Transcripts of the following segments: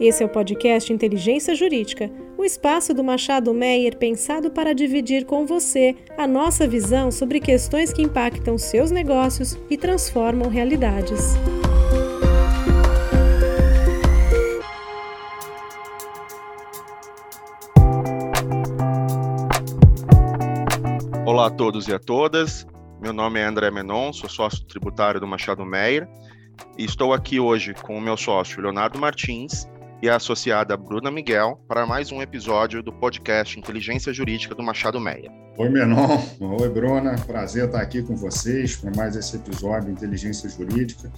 Esse é o podcast Inteligência Jurídica, o espaço do Machado Meyer pensado para dividir com você a nossa visão sobre questões que impactam seus negócios e transformam realidades. Olá a todos e a todas. Meu nome é André Menon, sou sócio tributário do Machado Meyer e estou aqui hoje com o meu sócio Leonardo Martins e a associada Bruna Miguel para mais um episódio do podcast Inteligência Jurídica do Machado Meia. Oi, Menon. Oi, Bruna. Prazer estar aqui com vocês para mais esse episódio de Inteligência Jurídica.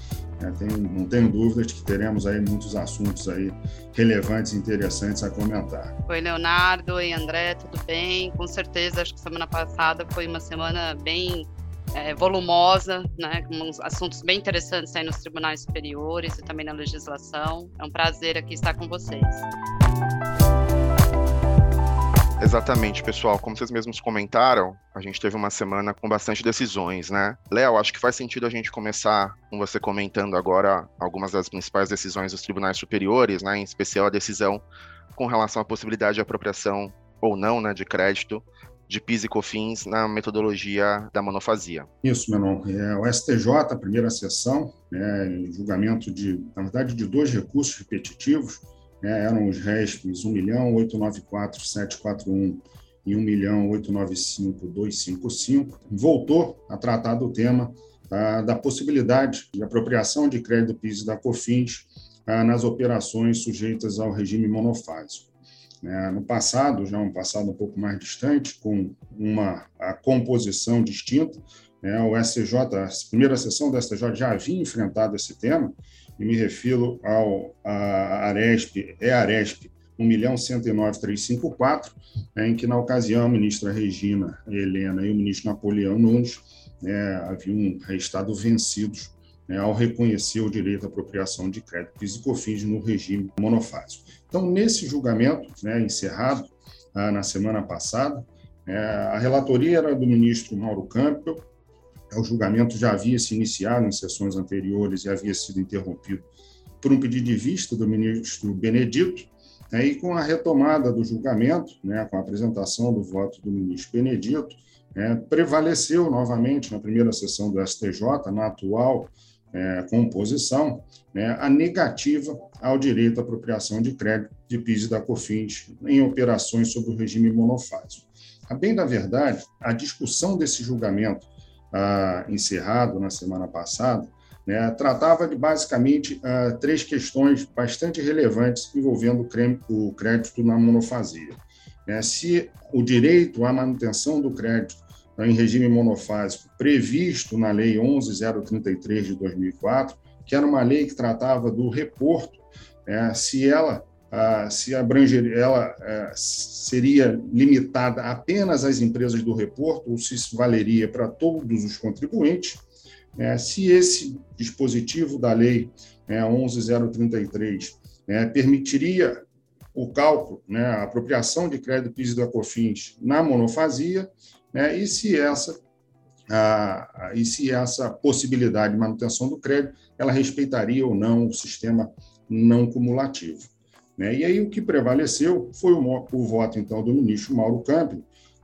É, tenho, não tenho dúvidas de que teremos aí muitos assuntos aí relevantes e interessantes a comentar. Oi, Leonardo. Oi, André. Tudo bem? Com certeza, acho que semana passada foi uma semana bem é, volumosa, né, com uns assuntos bem interessantes aí nos tribunais superiores e também na legislação. É um prazer aqui estar com vocês. Exatamente, pessoal. Como vocês mesmos comentaram, a gente teve uma semana com bastante decisões, né? Léo, acho que faz sentido a gente começar com você comentando agora algumas das principais decisões dos tribunais superiores, né? Em especial a decisão com relação à possibilidade de apropriação ou não, né, de crédito de PIS e COFINS na metodologia da monofasia. Isso, Menon. É, o STJ, primeira sessão, né, julgamento de, na verdade, de dois recursos repetitivos, né, eram os RESPs 1.894.741 e 1.895.255, voltou a tratar do tema ah, da possibilidade de apropriação de crédito PIS e da COFINS ah, nas operações sujeitas ao regime monofásico. Né? No passado, já um passado um pouco mais distante, com uma composição distinta, né? o SCJ, a primeira sessão do STJ já havia enfrentado esse tema, e me refiro ao a Aresp, é Aresp 1.109.354, né, em que, na ocasião, a ministra Regina Helena e o ministro Napoleão Nunes né, haviam restado vencidos né, ao reconhecer o direito à apropriação de crédito PIS e COFINS no regime monofásico. Então, nesse julgamento, né, encerrado ah, na semana passada, é, a relatoria era do ministro Mauro Campbell, o julgamento já havia se iniciado em sessões anteriores e havia sido interrompido por um pedido de vista do ministro Benedito, né, e com a retomada do julgamento, né, com a apresentação do voto do ministro Benedito, é, prevaleceu novamente na primeira sessão do STJ, na atual é, composição, né, a negativa ao direito à apropriação de crédito de PIS e da COFINS em operações sob o regime monofásico. A bem da verdade, a discussão desse julgamento ah, encerrado na semana passada né, tratava de basicamente ah, três questões bastante relevantes envolvendo o crédito na monofasia. Né, se o direito à manutenção do crédito em regime monofásico previsto na Lei 11.033 de 2004, que era uma lei que tratava do reporto, é, se ela se abranger, ela é, seria limitada apenas às empresas do reporto ou se isso valeria para todos os contribuintes, é, se esse dispositivo da lei 11.033 né, permitiria o cálculo, né, a apropriação de crédito PIS da COFINS na monofasia, né? e, se essa, e se essa possibilidade de manutenção do crédito ela respeitaria ou não o sistema não cumulativo. Né? E aí o que prevaleceu foi o, o voto, então, do ministro Mauro Campos,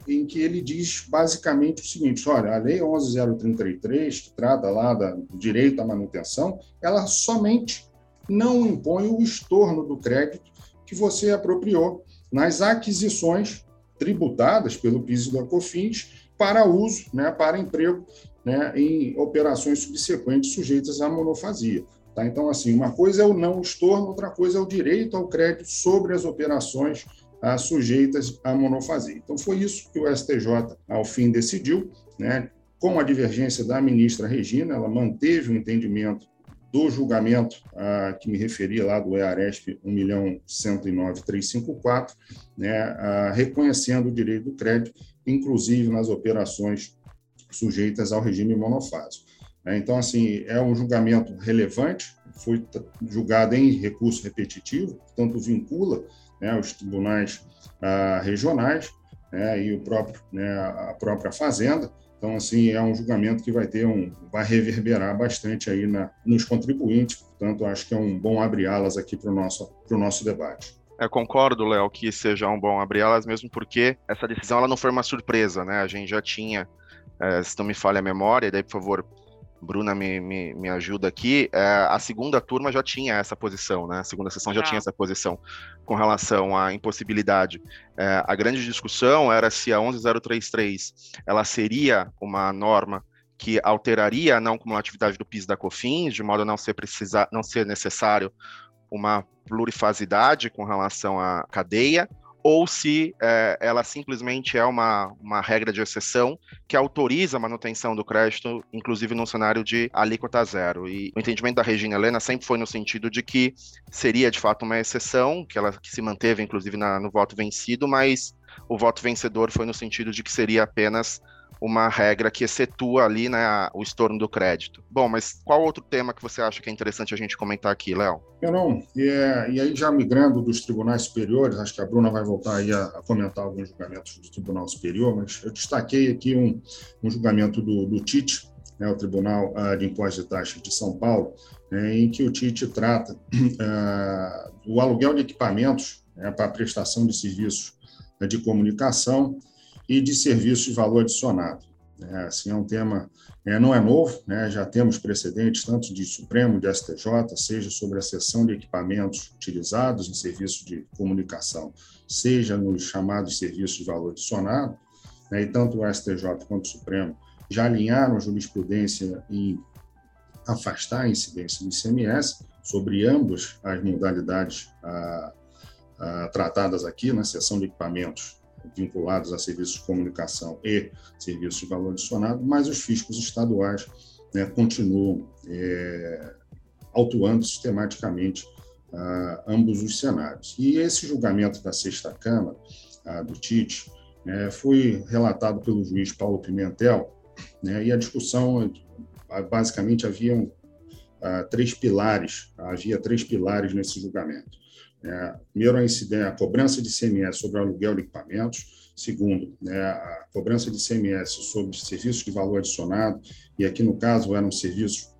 em que ele diz basicamente o seguinte: olha, a Lei 11.033, que trata lá do direito à manutenção, ela somente não impõe o estorno do crédito que você apropriou nas aquisições tributadas pelo PIS e da COFINS para uso, né, para emprego né, em operações subsequentes sujeitas à monofasia. Tá? Então, assim, uma coisa é o não estorno, outra coisa é o direito ao crédito sobre as operações ah, sujeitas à monofasia. Então, foi isso que o STJ, ao fim, decidiu, né, com a divergência da ministra Regina, ela manteve o entendimento do julgamento a que me referi lá do EARESP 1.109.354, né, a, reconhecendo o direito do crédito, inclusive nas operações sujeitas ao regime monofásico. É, então, assim, é um julgamento relevante, foi julgado em recurso repetitivo, portanto, vincula né, os tribunais ah, regionais né, e o próprio, né, a própria Fazenda, Então, assim, é um julgamento que vai ter um, vai reverberar bastante aí na, nos contribuintes. Portanto, acho que é um bom abrir-alas aqui para o nosso, nosso debate. Eu concordo, Léo, que seja um bom abrir-alas, mesmo porque essa decisão ela não foi uma surpresa, né? A gente já tinha, é, se não me falha a memória, daí, por favor, Bruna me, me, me ajuda aqui, é, a segunda turma já tinha essa posição, né? A segunda sessão já ah. tinha essa posição com relação à impossibilidade. É, a grande discussão era se a 11033 ela seria uma norma que alteraria a não cumulatividade do PIS da COFINS, de modo a não ser, precisar, não ser necessário uma plurifasidade com relação à cadeia, ou se é, ela simplesmente é uma, uma regra de exceção que autoriza a manutenção do crédito, inclusive num cenário de alíquota zero. E o entendimento da Regina Helena sempre foi no sentido de que seria de fato uma exceção, que ela que se manteve inclusive na, no voto vencido, mas o voto vencedor foi no sentido de que seria apenas uma regra que excetua ali né, o estorno do crédito. Bom, mas qual outro tema que você acha que é interessante a gente comentar aqui, Léo? Eu não. E, é, e, aí, já migrando dos tribunais superiores, acho que a Bruna vai voltar aí a, a comentar alguns julgamentos do Tribunal Superior, mas eu destaquei aqui um, um julgamento do, do TIT, né, o Tribunal uh, de Impostos e Taxas de São Paulo, né, em que o TIT trata uh, o aluguel de equipamentos né, para prestação de serviços né, de comunicação e de serviços de valor adicionado. É, assim, é um tema, é, não é novo, né, já temos precedentes tanto de Supremo, de STJ, seja sobre a cessão de equipamentos utilizados em serviços de comunicação, seja nos chamados serviços de valor adicionado, né, e tanto o STJ quanto o Supremo já alinharam a jurisprudência em afastar a incidência do ICMS sobre ambas as modalidades ah, ah, tratadas aqui na seção de equipamentos vinculados a serviços de comunicação e serviços de valor adicionado, mas os fiscos estaduais né, continuam é, autuando sistematicamente ah, ambos os cenários. E esse julgamento da Sexta Câmara, ah, do TIT, né, foi relatado pelo juiz Paulo Pimentel, né, e a discussão, basicamente, havia ah, três pilares, havia três pilares nesse julgamento. É, primeiro, a, incidência, a cobrança de CMS sobre aluguel de equipamentos. Segundo, né, a cobrança de CMS sobre serviços de valor adicionado, e aqui no caso eram serviços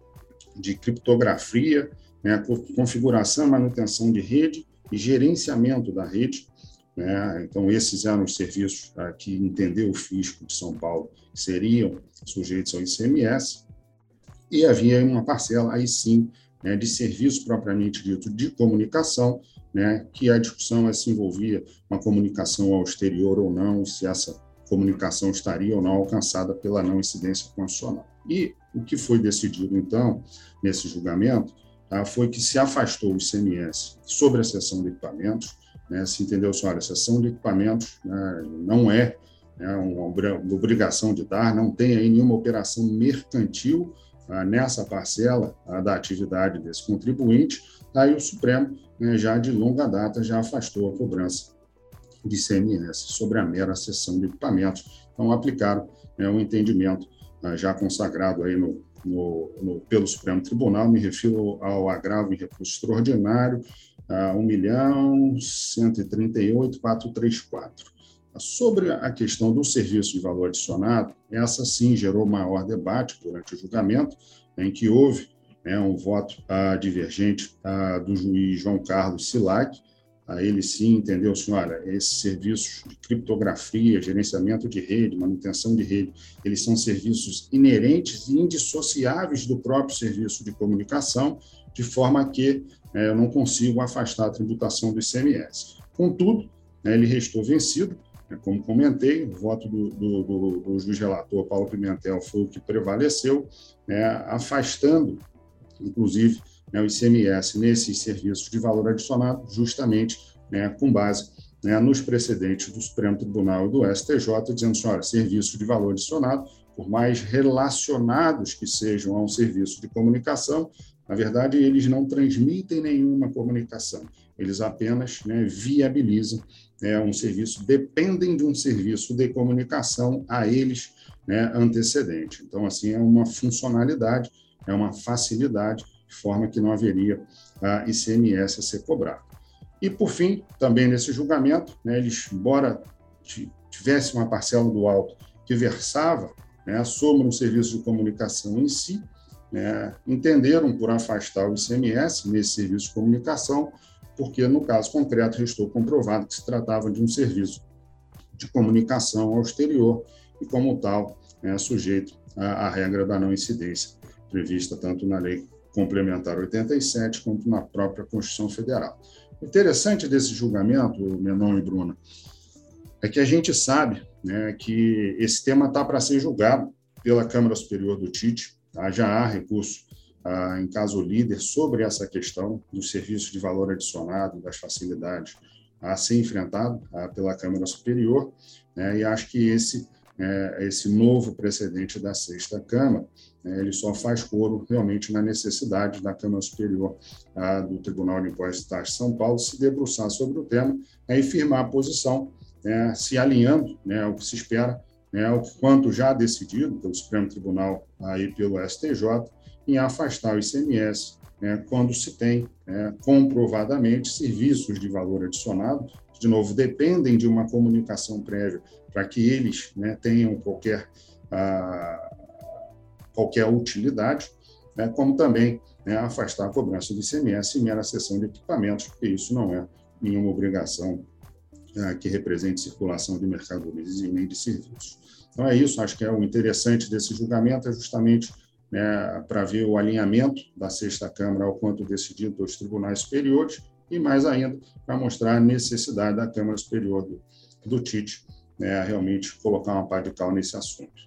de criptografia, né, configuração manutenção de rede e gerenciamento da rede. Né? Então, esses eram os serviços ah, que entendeu o fisco de São Paulo que seriam sujeitos ao ICMS. E havia uma parcela, aí sim, né, de serviço propriamente dito de comunicação, né, que a discussão é se envolvia uma comunicação ao exterior ou não, se essa comunicação estaria ou não alcançada pela não incidência constitucional. E o que foi decidido, então, nesse julgamento, tá, foi que se afastou o ICMS sobre a seção de equipamentos, né, se entendeu só, olha, a seção de equipamentos né, não é né, uma obrigação de dar, não tem aí nenhuma operação mercantil ah, nessa parcela ah, da atividade desse contribuinte, Aí o Supremo, né, já de longa data, já afastou a cobrança de CMS sobre a mera cessão de equipamentos. Então, aplicaram né, um entendimento ah, já consagrado aí no, no, no, pelo Supremo Tribunal, me refiro ao agravo em recurso extraordinário, a 1 milhão 138,434. Sobre a questão do serviço de valor adicionado, essa sim gerou maior debate durante o julgamento, em que houve né, um voto ah, divergente ah, do juiz João Carlos Silac. Ah, ele sim entendeu, senhora, esses serviços de criptografia, gerenciamento de rede, manutenção de rede, eles são serviços inerentes e indissociáveis do próprio serviço de comunicação, de forma que né, eu não consigo afastar a tributação do ICMS. Contudo, né, ele restou vencido, né, como comentei, o voto do, do, do, do, juiz relator Paulo Pimentel foi o que prevaleceu, né, afastando inclusive né, o ICMS nesses serviços de valor adicionado, justamente né, com base né, nos precedentes do Supremo Tribunal e do STJ, dizendo assim, olha, serviço de valor adicionado, por mais relacionados que sejam a um serviço de comunicação, na verdade, eles não transmitem nenhuma comunicação, eles apenas né, viabilizam né, um serviço, dependem de um serviço de comunicação a eles né, antecedente. Então, assim, é uma funcionalidade é uma facilidade, de forma que não haveria a ICMS a ser cobrado. E, por fim, também nesse julgamento, né, eles, embora tivesse uma parcela do alto que versava né, sobre um serviço de comunicação em si, né, entenderam por afastar o ICMS nesse serviço de comunicação, porque no caso concreto restou comprovado que se tratava de um serviço de comunicação ao exterior e, como tal, é sujeito à, à regra da não incidência, prevista tanto na Lei Complementar 87 quanto na própria Constituição Federal. O interessante desse julgamento, Menon e Bruna, é que a gente sabe né, que esse tema está para ser julgado pela Câmara Superior do TIT, tá? já há recurso ah, em caso líder sobre essa questão dos serviços de valor adicionado, das facilidades a ser enfrentado ah, pela Câmara Superior, né, e acho que esse é, esse novo precedente da sexta Câmara, né, ele só faz coro realmente na necessidade da Câmara Superior a, do Tribunal de Impostos e Taxas de São Paulo se debruçar sobre o tema né, e firmar a posição, né, se alinhando né, ao que se espera, né, o quanto já decidido pelo Supremo Tribunal aí pelo STJ, em afastar o ICMS quando se tem comprovadamente serviços de valor adicionado, de novo, dependem de uma comunicação prévia para que eles né, tenham qualquer, ah, qualquer utilidade, né, como também né, afastar a cobrança do ICMS e mera cessão de equipamentos, porque isso não é nenhuma obrigação ah, que represente circulação de mercadorias e nem de serviços. Então é isso, acho que é o interessante desse julgamento é justamente né, para ver o alinhamento da sexta Câmara ao quanto decidido pelos tribunais superiores e mais ainda para mostrar a necessidade da Câmara Superior do, do TIT né, realmente colocar uma pá de cal nesse assunto.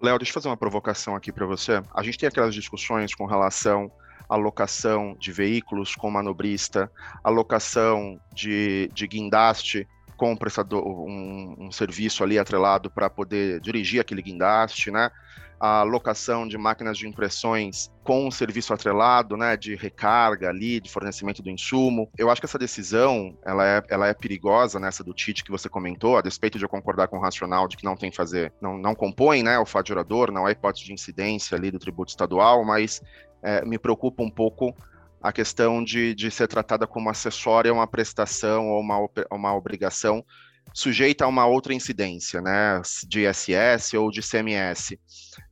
Léo, deixa eu fazer uma provocação aqui para você. A gente tem aquelas discussões com relação à locação de veículos com manobrista, alocação de, de guindaste com um, um serviço ali atrelado para poder dirigir aquele guindaste, né? A locação de máquinas de impressões com um serviço atrelado, né, de recarga ali, de fornecimento do insumo. Eu acho que essa decisão, ela é, ela é perigosa nessa do TIT que você comentou, a despeito de eu concordar com o racional de que não tem fazer, não, não compõe, né, o fadiorador, não é hipótese de incidência ali do tributo estadual, mas é, me preocupa um pouco a questão de, de ser tratada como acessória uma prestação ou uma, uma obrigação sujeita a uma outra incidência, né, de ISS ou de CMS.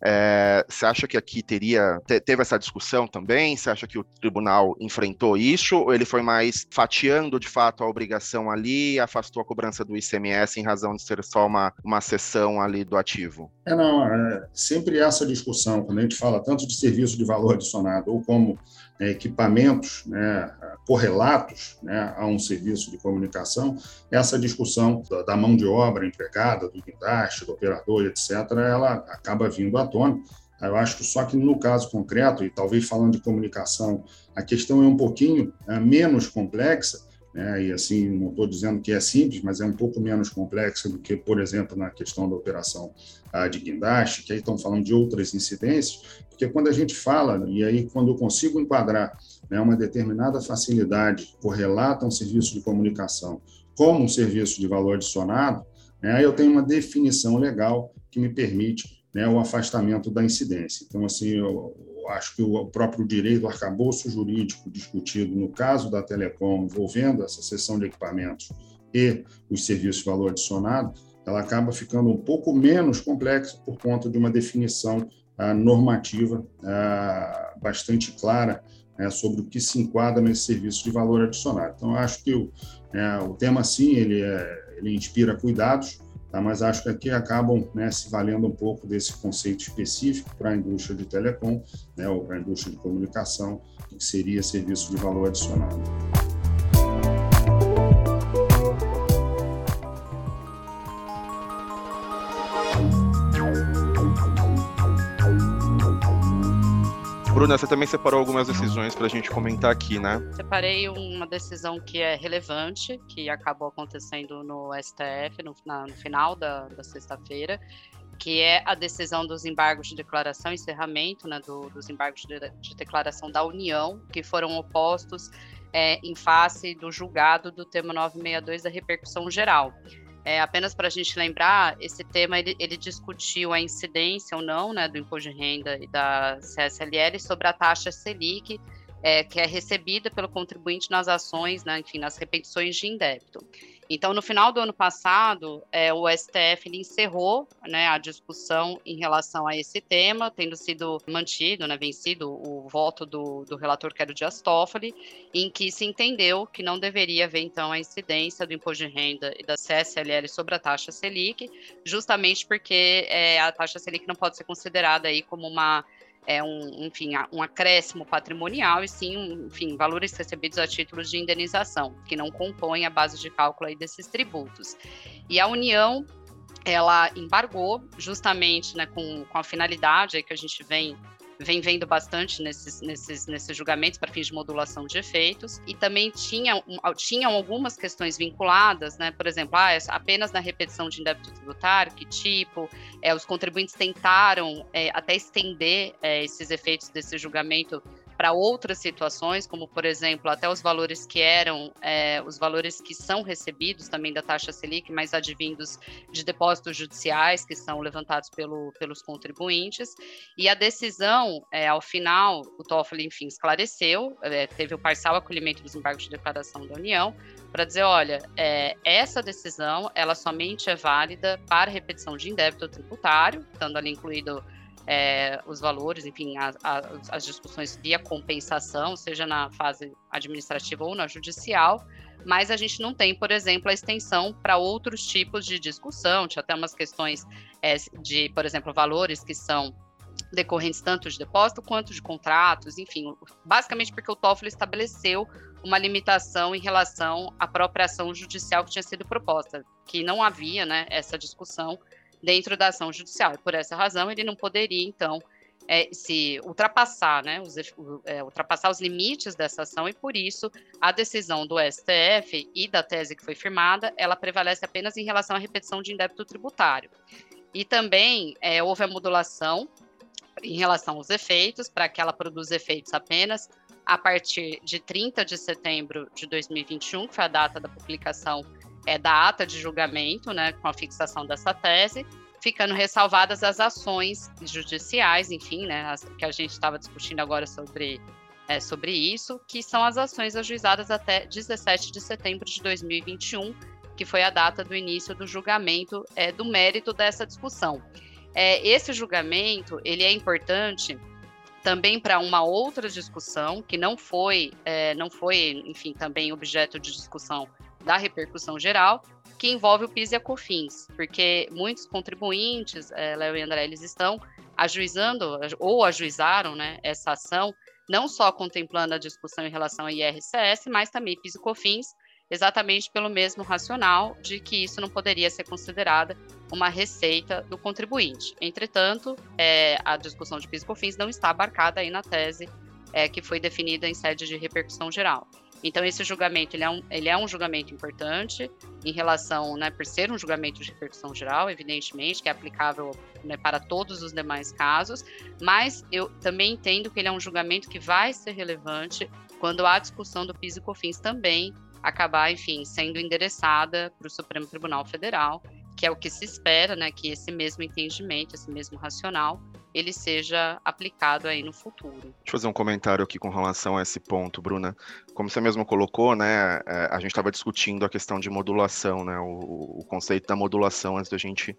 É, você acha que aqui teria te, teve essa discussão também? Você acha que o tribunal enfrentou isso ou ele foi mais fatiando de fato a obrigação ali afastou a cobrança do ICMS em razão de ser só uma, uma sessão ali do ativo? É, não, é sempre essa discussão, quando a gente fala tanto de serviço de valor adicionado ou como é, equipamentos né, correlatos né, a um serviço de comunicação, essa discussão da, da mão de obra empregada, do guindaste, do operador, etc., ela acaba vindo à tona. Eu acho que só que no caso concreto, e talvez falando de comunicação, a questão é um pouquinho é, menos complexa, né? e assim, não estou dizendo que é simples, mas é um pouco menos complexa do que, por exemplo, na questão da operação ah, de guindaste, que aí estão falando de outras incidências, porque quando a gente fala, e aí quando eu consigo enquadrar né, uma determinada facilidade correlata a um serviço de comunicação como um serviço de valor adicionado, né, eu tenho uma definição legal que me permite né, o afastamento da incidência. Então, assim, eu, acho que o próprio direito, o arcabouço jurídico discutido no caso da Telecom, envolvendo essa seção de equipamentos e os serviços de valor adicionado, ela acaba ficando um pouco menos complexa por conta de uma definição ah, normativa ah, bastante clara né, sobre o que se enquadra nesse serviço de valor adicionado. Então, acho que o, é, o tema, sim, ele, é, ele inspira cuidados, Tá? Mas acho que aqui acabam né, se valendo um pouco desse conceito específico para a indústria de telecom, né, ou para a indústria de comunicação, que seria serviço de valor adicionado. Bruna, você também separou algumas decisões para a gente comentar aqui, né? Separei uma decisão que é relevante, que acabou acontecendo no STF no, na, no final da, da sexta-feira, que é a decisão dos embargos de declaração, encerramento né, do, dos embargos de, de, declaração da União, que foram opostos é, em face do julgado do tema 962 da repercussão geral. É, apenas para a gente lembrar, esse tema ele, ele, discutiu a incidência ou não né, do imposto de renda e da CSLL sobre a taxa Selic, é, que é recebida pelo contribuinte nas ações, né, enfim, nas repetições de indébito. Então, no final do ano passado, é, o STF encerrou né, a discussão em relação a esse tema, tendo sido mantido, né, vencido o voto do, do relator, que era o Dias Toffoli, em que se entendeu que não deveria haver, então, a incidência do imposto de renda e da CSLL sobre a taxa Selic, justamente porque é, a taxa Selic não pode ser considerada aí como uma é um, enfim, um acréscimo patrimonial e sim, enfim, valores recebidos a títulos de indenização, que não compõem a base de cálculo aí desses tributos. E a União, ela embargou justamente né, com, com a finalidade que a gente vem vem vendo bastante nesses, nesses, nesses julgamentos para fins de modulação de efeitos, e também tinha, tinham algumas questões vinculadas, né? Por exemplo, ah, apenas na repetição de débito tributário, que tipo, é, os contribuintes tentaram é, até estender é, esses efeitos desse julgamento para outras situações, como por exemplo, até os valores que eram, é, os valores que são recebidos também da taxa Selic, mas advindos de depósitos judiciais que são levantados pelo, pelos contribuintes. E a decisão, é, ao final, o Toffoli, enfim, esclareceu, é, teve o parcial acolhimento dos embargos de declaração da União, para dizer, olha, é, essa decisão, ela somente é válida para repetição de indébito tributário, estando ali incluído é, os valores, enfim, a, a, as discussões via compensação, seja na fase administrativa ou na judicial, mas a gente não tem, por exemplo, a extensão para outros tipos de discussão, tinha até umas questões é, de, por exemplo, valores que são decorrentes tanto de depósito quanto de contratos, enfim, basicamente porque o TOEFL estabeleceu uma limitação em relação à própria ação judicial que tinha sido proposta, que não havia, né, essa discussão dentro da ação judicial. E por essa razão, ele não poderia, então, é, se ultrapassar, né, os, é, ultrapassar os limites dessa ação e por isso a decisão do STF e da tese que foi firmada, ela prevalece apenas em relação à repetição de indébito tributário. E também é, houve a modulação em relação aos efeitos, para que ela produza efeitos apenas a partir de 30 de setembro de 2021, que foi a data da publicação é, da ata de julgamento, né, com a fixação dessa tese, ficando ressalvadas as ações judiciais, enfim, né, as, que a gente estava discutindo agora sobre, é, sobre isso, que são as ações ajuizadas até 17 de setembro de 2021, que foi a data do início do julgamento é, do mérito dessa discussão. É, esse julgamento ele é importante também para uma outra discussão que não foi, é, não foi, enfim, também objeto de discussão da repercussão geral, que envolve o PIS e a COFINS, porque muitos contribuintes, é, Léo e André, eles estão ajuizando ou ajuizaram né, essa ação, não só contemplando a discussão em relação ao IRCS, mas também PIS e COFINS, exatamente pelo mesmo racional de que isso não poderia ser considerada uma receita do contribuinte. Entretanto, é, a discussão de PIS e COFINS não está abarcada aí na tese é, que foi definida em sede de repercussão geral. Então, esse julgamento ele é, um, ele é um julgamento importante em relação, né, por ser um julgamento de repercussão geral, evidentemente, que é aplicável né, para todos os demais casos, mas eu também entendo que ele é um julgamento que vai ser relevante quando a discussão do PIS e COFINS também acabar, enfim, sendo endereçada para o Supremo Tribunal Federal, que é o que se espera, né, que esse mesmo entendimento, esse mesmo racional, ele seja aplicado aí no futuro. Deixa eu fazer um comentário aqui com relação a esse ponto, Bruna. Como você mesmo colocou, né, é, a gente estava discutindo a questão de modulação, né, o, o, conceito da modulação antes da gente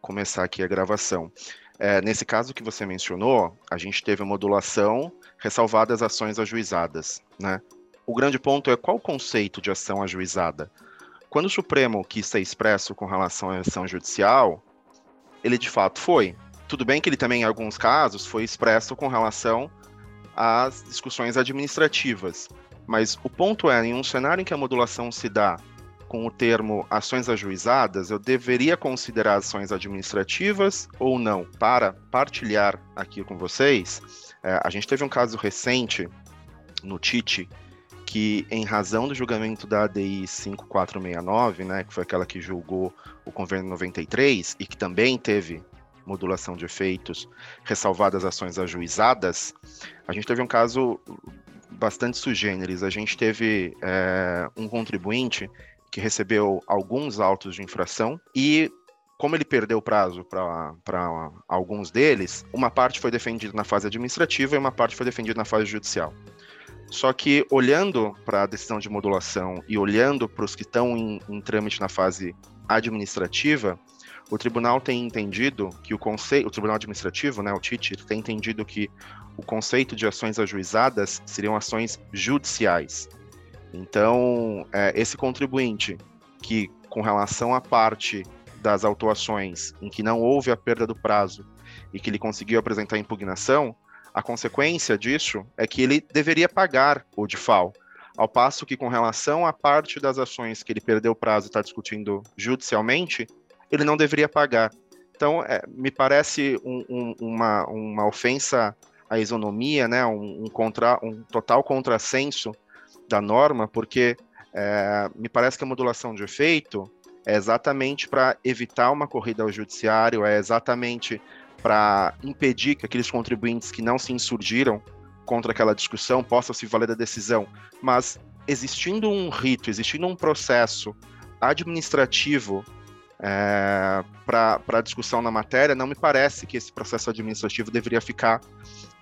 começar aqui a gravação. É, nesse caso que você mencionou, a gente teve a modulação ressalvadas ações ajuizadas, né? O grande ponto é qual o conceito de ação ajuizada? Quando o Supremo quis ser expresso com relação à ação judicial, ele de fato foi. Tudo bem que ele também, em alguns casos, foi expresso com relação às discussões administrativas. Mas o ponto é, em um cenário em que a modulação se dá com o termo ações ajuizadas, eu deveria considerar ações administrativas ou não? Para partilhar aqui com vocês, é, a gente teve um caso recente no TIT, que em razão do julgamento da ADI 5469, né, que foi aquela que julgou o convênio 93 e que também teve modulação de efeitos, ressalvadas ações ajuizadas, a gente teve um caso bastante sugêneres. A gente teve é, um contribuinte que recebeu alguns autos de infração e como ele perdeu o prazo para alguns deles, uma parte foi defendida na fase administrativa e uma parte foi defendida na fase judicial. Só que olhando para a decisão de modulação e olhando para os que estão em, em trâmite na fase administrativa, o tribunal tem entendido que o conceito, o tribunal administrativo, né, o TIT, tem entendido que o conceito de ações ajuizadas seriam ações judiciais. Então, é, esse contribuinte que, com relação à parte das autuações em que não houve a perda do prazo e que ele conseguiu apresentar impugnação, a consequência disso é que ele deveria pagar o DIFAL, ao passo que, com relação à parte das ações que ele perdeu o prazo e está discutindo judicialmente, ele não deveria pagar. Então, é, me parece um, um, uma, uma ofensa à isonomia, né, um, um, contra, um total contrassenso da norma, porque é, me parece que a modulação de efeito é exatamente para evitar uma corrida ao judiciário, é exatamente para impedir que aqueles contribuintes que não se insurgiram contra aquela discussão possam se valer da decisão. Mas existindo um rito, existindo um processo administrativo é, para discussão na matéria, não me parece que esse processo administrativo deveria ficar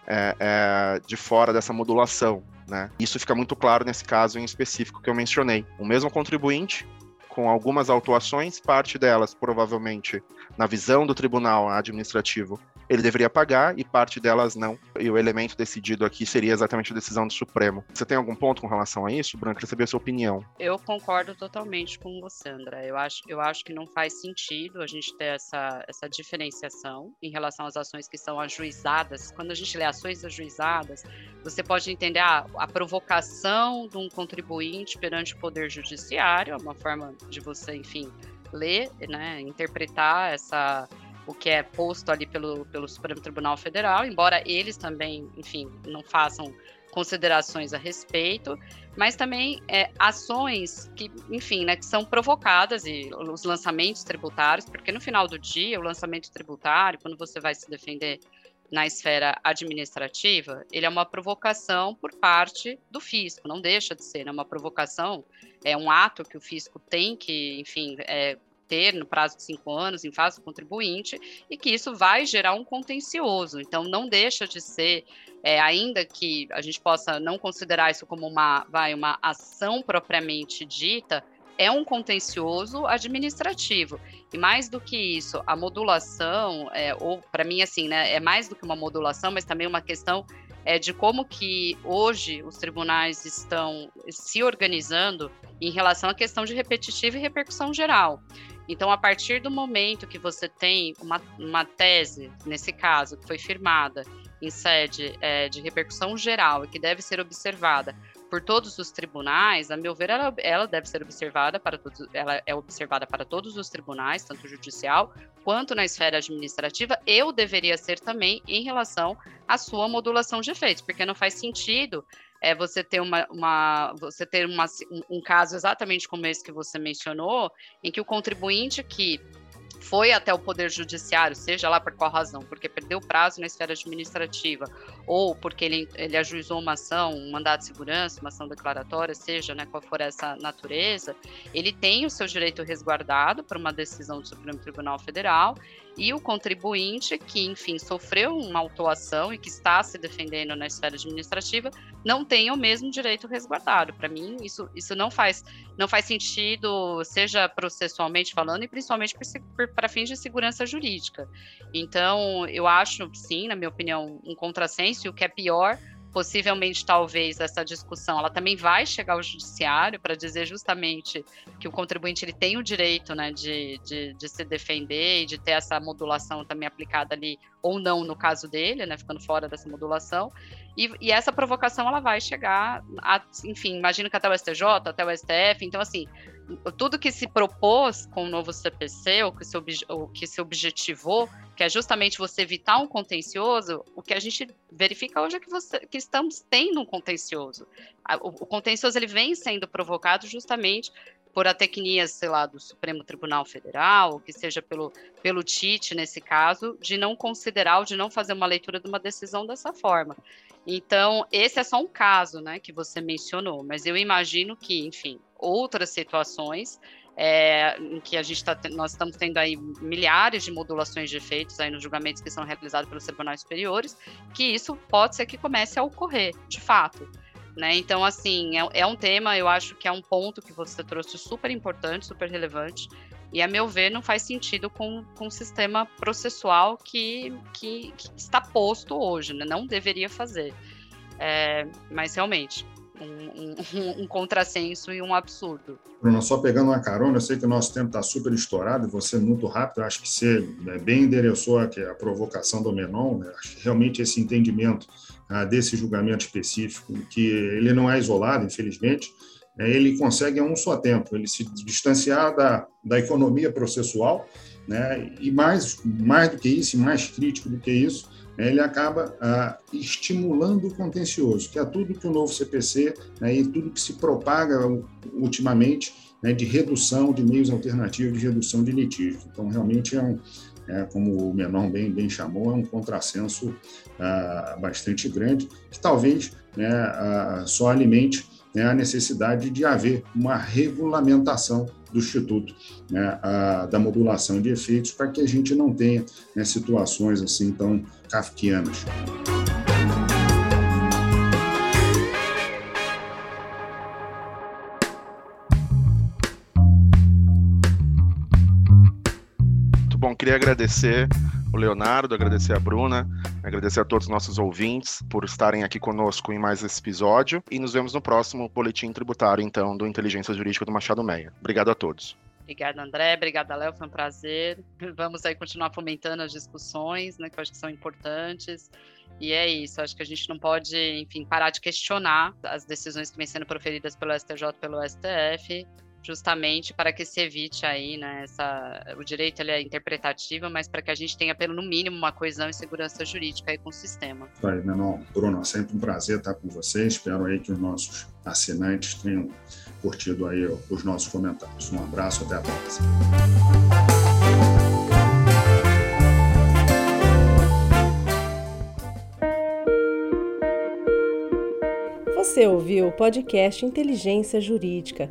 é, é, de fora dessa modulação. Né? Isso fica muito claro nesse caso em específico que eu mencionei. O mesmo contribuinte com algumas autuações, parte delas provavelmente, na visão do tribunal administrativo, ele deveria pagar e parte delas não. E o elemento decidido aqui seria exatamente a decisão do Supremo. Você tem algum ponto com relação a isso, Branca? Queria saber a sua opinião. Eu concordo totalmente com você, André. Eu acho, eu acho que não faz sentido a gente ter essa, essa diferenciação em relação às ações que são ajuizadas. Quando a gente lê ações ajuizadas, você pode entender ah, a provocação de um contribuinte perante o Poder Judiciário, é uma forma de você, enfim, ler, né, interpretar essa o que é posto ali pelo, pelo Supremo Tribunal Federal, embora eles também, enfim, não façam considerações a respeito, mas também é, ações que, enfim, né, que são provocadas e os lançamentos tributários, porque no final do dia, o lançamento tributário, quando você vai se defender na esfera administrativa, ele é uma provocação por parte do fisco, não deixa de ser, é uma provocação, é um ato que o fisco tem que, enfim, é, ter no prazo de cinco anos em face do contribuinte e que isso vai gerar um contencioso. Então, não deixa de ser, é, ainda que a gente possa não considerar isso como uma, vai, uma ação propriamente dita, é um contencioso administrativo. E mais do que isso, a modulação, é, ou para mim, assim, né, é mais do que uma modulação, mas também uma questão é, de como que hoje os tribunais estão se organizando em relação à questão de repetitiva e repercussão geral. Então, a partir do momento que você tem uma, uma tese, nesse caso, que foi firmada em sede é, de repercussão geral e que deve ser observada por todos os tribunais, a meu ver, ela, ela, deve ser observada para todos, ela é observada para todos os tribunais, tanto judicial quanto na esfera administrativa, eu deveria ser também em relação à sua modulação de efeitos, porque não faz sentido é você ter uma, uma você ter uma, um, caso exatamente como esse que você mencionou, em que o contribuinte que foi até o Poder Judiciário, seja lá por qual razão, porque perdeu prazo na esfera administrativa, ou porque ele, ele ajuizou uma ação, um mandato de segurança, uma ação declaratória, seja né, qual for essa natureza, ele tem o seu direito resguardado por uma decisão do Supremo Tribunal Federal e o contribuinte que, enfim, sofreu uma autuação e que está se defendendo na esfera administrativa não tem o mesmo direito resguardado. Para mim, isso, isso não faz não faz sentido, seja processualmente falando e principalmente para fins de segurança jurídica. Então, eu acho, sim, na minha opinião, um contrassenso, e o que é pior, possivelmente talvez essa discussão ela também vai chegar ao judiciário para dizer justamente que o contribuinte ele tem o direito né, de, de, de, se defender e de ter essa modulação também aplicada ali ou não no caso dele, né, ficando fora dessa modulação. E, e essa provocação ela vai chegar a, enfim, imagino que até o STJ, até o STF, então assim tudo que se propôs com o novo CPC, ou que se, o que se objetivou, que é justamente você evitar um contencioso, o que a gente verifica hoje é que, você, que estamos tendo um contencioso. O, o contencioso ele vem sendo provocado justamente por atecnias, sei lá, do Supremo Tribunal Federal, ou que seja pelo, pelo TIT, nesse caso, de não considerar ou de não fazer uma leitura de uma decisão dessa forma. Então, esse é só um caso, né, que você mencionou, mas eu imagino que, enfim, outras situações é, em que a gente tá, nós estamos tendo aí milhares de modulações de efeitos aí nos julgamentos que são realizados pelos tribunais superiores, que isso pode ser que comece a ocorrer, de fato. Né? Então, assim, é, é um tema, eu acho que é um ponto que você trouxe super importante, super relevante, e, a meu ver, não faz sentido com, com o sistema processual que, que, que está posto hoje, né? não deveria fazer. É, mas, realmente, um, um, um, contrassenso e um absurdo. Bruno, só pegando uma carona, eu sei que o nosso tempo está super estourado e você é muito rápido, acho que você né, bem endereçou aqui a provocação do Menon, né? acho que realmente esse entendimento ah, desse julgamento específico, que ele não é isolado, infelizmente, né, ele consegue a um só tempo, ele se distanciar da, da economia processual, né, e mais, mais do que isso, mais crítico do que isso, ele acaba ah, estimulando o contencioso, que é tudo que o novo CPC né, e tudo que se propaga ultimamente né, de redução de meios alternativos de redução de litígio. Então, realmente é um, é, como o Menon bem, bem chamou, é um contrassenso ah, bastante grande, que talvez né, ah, só alimente né, a necessidade de haver uma regulamentação do Instituto né, a, da modulação de efeitos para que a gente não tenha né, situações assim tão kafkianas. Muito bom, queria agradecer o Leonardo, agradecer a Bruna, agradecer a todos os nossos ouvintes por estarem aqui conosco em mais esse episódio e nos vemos no próximo boletim tributário, então, do Inteligência Jurídica do Machado Meia. Obrigado a todos. Obrigada, André. Obrigada, Léo. Foi um prazer. Vamos aí continuar fomentando as discussões, né, que eu acho que são importantes. E é isso, acho que a gente não pode, enfim, parar de questionar as decisões que vêm sendo proferidas pelo STJ pelo STF, justamente para que se evite aí, né, essa, o direito ele é interpretativo, mas para que a gente tenha pelo no mínimo uma coesão e segurança jurídica aí com o sistema. Aí, Menor, Bruno, é sempre um prazer estar com você, espero aí que os nossos assinantes tenham curtido aí os nossos comentários. Um abraço, até a próxima. Você ouviu o podcast Inteligência Jurídica,